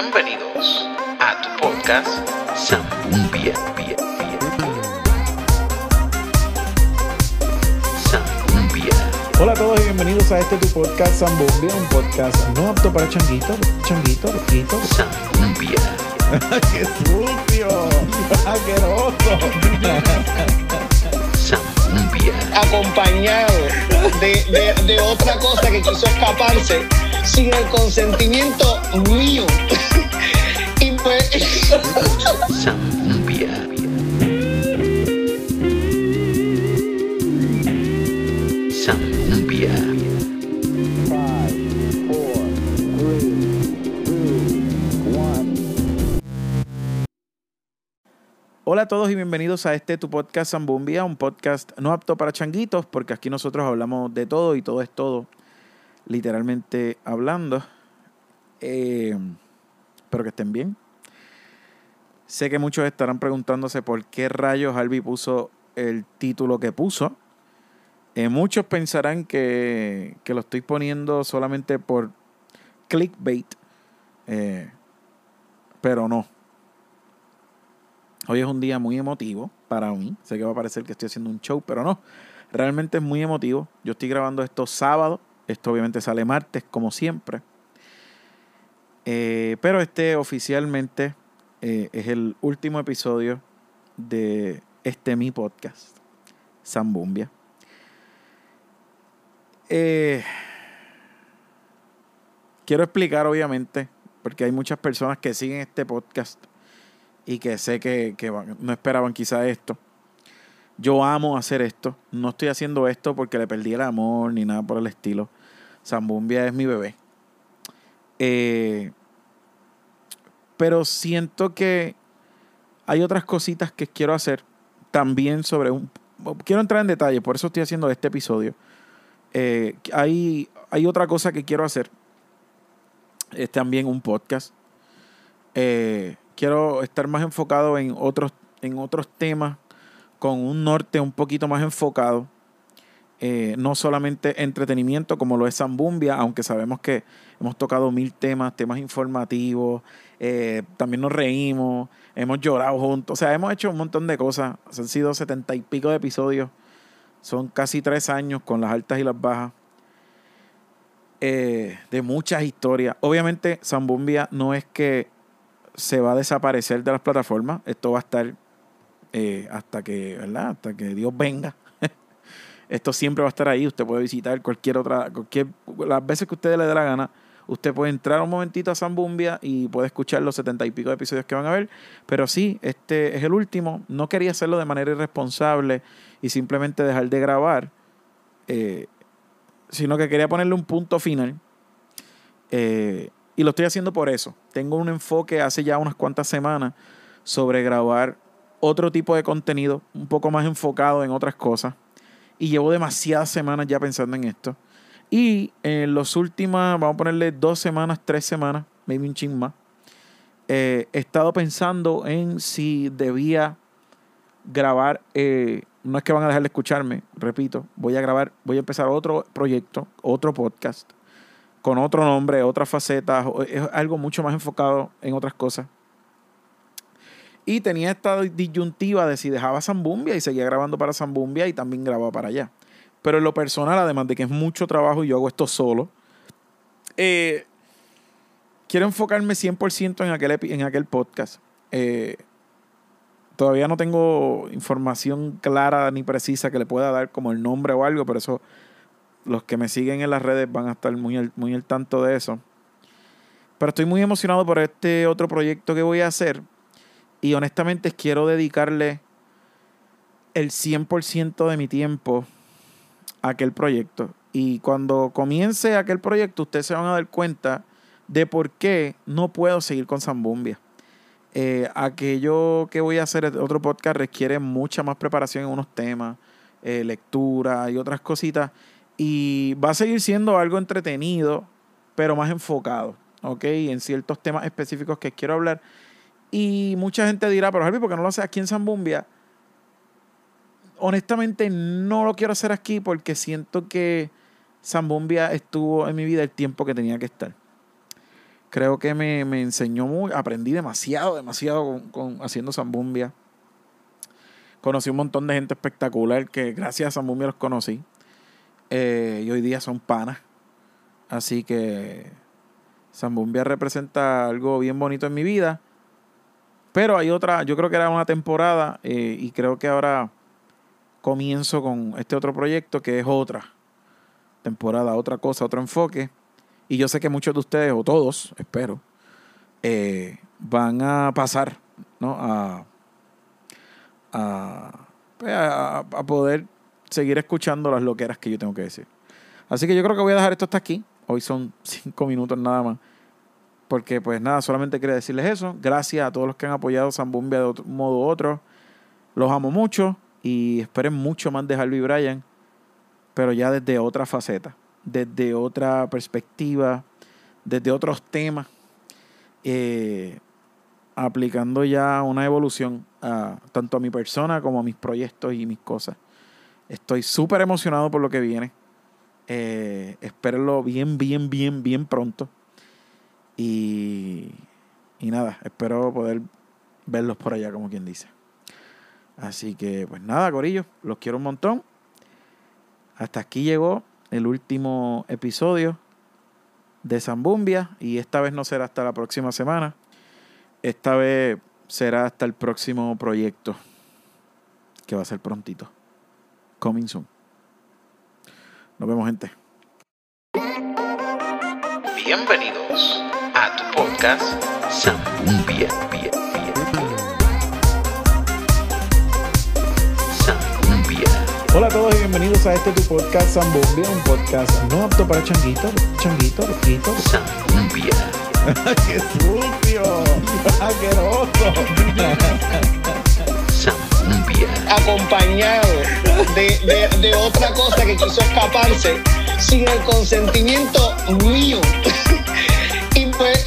Bienvenidos a tu podcast Zambumbia. Zambumbia. Hola a todos y bienvenidos a este tu podcast Zambumbia, un podcast no apto para changuitos, changuitos, loquitos. Zambumbia. ¡Qué sucio! ¡Asqueroso! Zambumbia. acompañado de, de- de otra cosa que quiso escaparse sin el consentimiento mío. Y Zambumbia. Zambumbia. Hola a todos y bienvenidos a este tu podcast Zambumbia, un podcast no apto para changuitos, porque aquí nosotros hablamos de todo y todo es todo, literalmente hablando. Eh, espero que estén bien. Sé que muchos estarán preguntándose por qué rayos Albi puso el título que puso. Eh, muchos pensarán que, que lo estoy poniendo solamente por clickbait, eh, pero no. Hoy es un día muy emotivo para mí. Sé que va a parecer que estoy haciendo un show, pero no. Realmente es muy emotivo. Yo estoy grabando esto sábado. Esto obviamente sale martes, como siempre. Eh, pero este oficialmente eh, es el último episodio de este mi podcast, Zambumbia. Eh, quiero explicar, obviamente, porque hay muchas personas que siguen este podcast y que sé que, que no esperaban quizá esto. Yo amo hacer esto. No estoy haciendo esto porque le perdí el amor ni nada por el estilo. Zambumbia es mi bebé. Eh, pero siento que hay otras cositas que quiero hacer también sobre un... Quiero entrar en detalle, por eso estoy haciendo este episodio. Eh, hay, hay otra cosa que quiero hacer. Es también un podcast. Eh, quiero estar más enfocado en otros, en otros temas con un norte un poquito más enfocado. Eh, no solamente entretenimiento como lo es Zambumbia, aunque sabemos que hemos tocado mil temas, temas informativos, eh, también nos reímos, hemos llorado juntos, o sea, hemos hecho un montón de cosas, han sido setenta y pico de episodios, son casi tres años con las altas y las bajas, eh, de muchas historias. Obviamente Zambumbia no es que se va a desaparecer de las plataformas. Esto va a estar hasta que, ¿verdad? Hasta que Dios venga. Esto siempre va a estar ahí. Usted puede visitar cualquier otra, cualquier, las veces que usted le dé la gana. Usted puede entrar un momentito a Zambumbia y puede escuchar los setenta y pico de episodios que van a ver. Pero sí, este es el último. No quería hacerlo de manera irresponsable y simplemente dejar de grabar. eh, sino que quería ponerle un punto final. Eh, y lo estoy haciendo por eso. Tengo un enfoque hace ya unas cuantas semanas sobre grabar otro tipo de contenido, un poco más enfocado en otras cosas. Y llevo demasiadas semanas ya pensando en esto. Y en las últimas, vamos a ponerle dos semanas, tres semanas, maybe un ching más, eh, he estado pensando en si debía grabar. eh, no es que van a dejar de escucharme, repito, voy a grabar, voy a empezar otro proyecto, otro podcast con otro nombre, otras facetas, es algo mucho más enfocado en otras cosas. Y tenía esta disyuntiva de si dejaba Zambumbia y seguía grabando para Zambumbia y también grababa para allá. Pero en lo personal, además de que es mucho trabajo y yo hago esto solo, eh, quiero enfocarme 100% en aquel, en aquel podcast. Eh, todavía no tengo información clara ni precisa que le pueda dar como el nombre o algo, pero eso los que me siguen en las redes van a estar muy muy al tanto de eso. Pero estoy muy emocionado por este otro proyecto que voy a hacer. Y honestamente quiero dedicarle el 100% de mi tiempo a aquel proyecto. Y cuando comience aquel proyecto, ustedes se van a dar cuenta de por qué no puedo seguir con Zambumbia. Eh, aquello que voy a hacer, otro podcast, requiere mucha más preparación en unos temas, eh, lectura y otras cositas. Y va a seguir siendo algo entretenido, pero más enfocado, ¿ok? En ciertos temas específicos que quiero hablar. Y mucha gente dirá, pero Harvey, ¿por qué no lo haces aquí en Zambumbia? Honestamente, no lo quiero hacer aquí porque siento que Zambumbia estuvo en mi vida el tiempo que tenía que estar. Creo que me, me enseñó muy, aprendí demasiado, demasiado con, con- haciendo Zambumbia. Conocí un montón de gente espectacular que gracias a Zambumbia los conocí. Eh, y hoy día son panas. Así que Zambumbia representa algo bien bonito en mi vida. Pero hay otra, yo creo que era una temporada eh, y creo que ahora comienzo con este otro proyecto que es otra temporada, otra cosa, otro enfoque. Y yo sé que muchos de ustedes, o todos, espero, eh, van a pasar ¿no? a, pues, a- a poder seguir escuchando las loqueras que yo tengo que decir. Así que yo creo que voy a dejar esto hasta aquí. Hoy son cinco minutos nada más. Porque pues nada, solamente quería decirles eso. Gracias a todos los que han apoyado Zambumbia de otro modo u otro. Los amo mucho y esperen mucho más de Harvey Bryan, pero ya desde otra faceta, desde otra perspectiva, desde otros temas, eh, aplicando ya una evolución a, tanto a mi persona como a mis proyectos y mis cosas. Estoy súper emocionado por lo que viene. Eh, espérenlo bien, bien, bien, bien pronto. Y, y nada, espero poder verlos por allá, como quien dice. Así que, pues nada, Corillo, los quiero un montón. Hasta aquí llegó el último episodio de Zambumbia. Y esta vez no será hasta la próxima semana. Esta vez será hasta el próximo proyecto. Que va a ser prontito. Coming soon. Nos vemos, gente. Bienvenidos a tu podcast Zambumbia. Bia, bia, bia. Zambumbia. Hola a todos y bienvenidos a este tu podcast Zambumbia, un podcast no apto para changuitos, changuitos, loquitos. Zambumbia. ¡Qué sucio! ¡Asqueroso! Zambumbia. acompañado de, de- de otra cosa que quiso escaparse sin el consentimiento mío. y pues,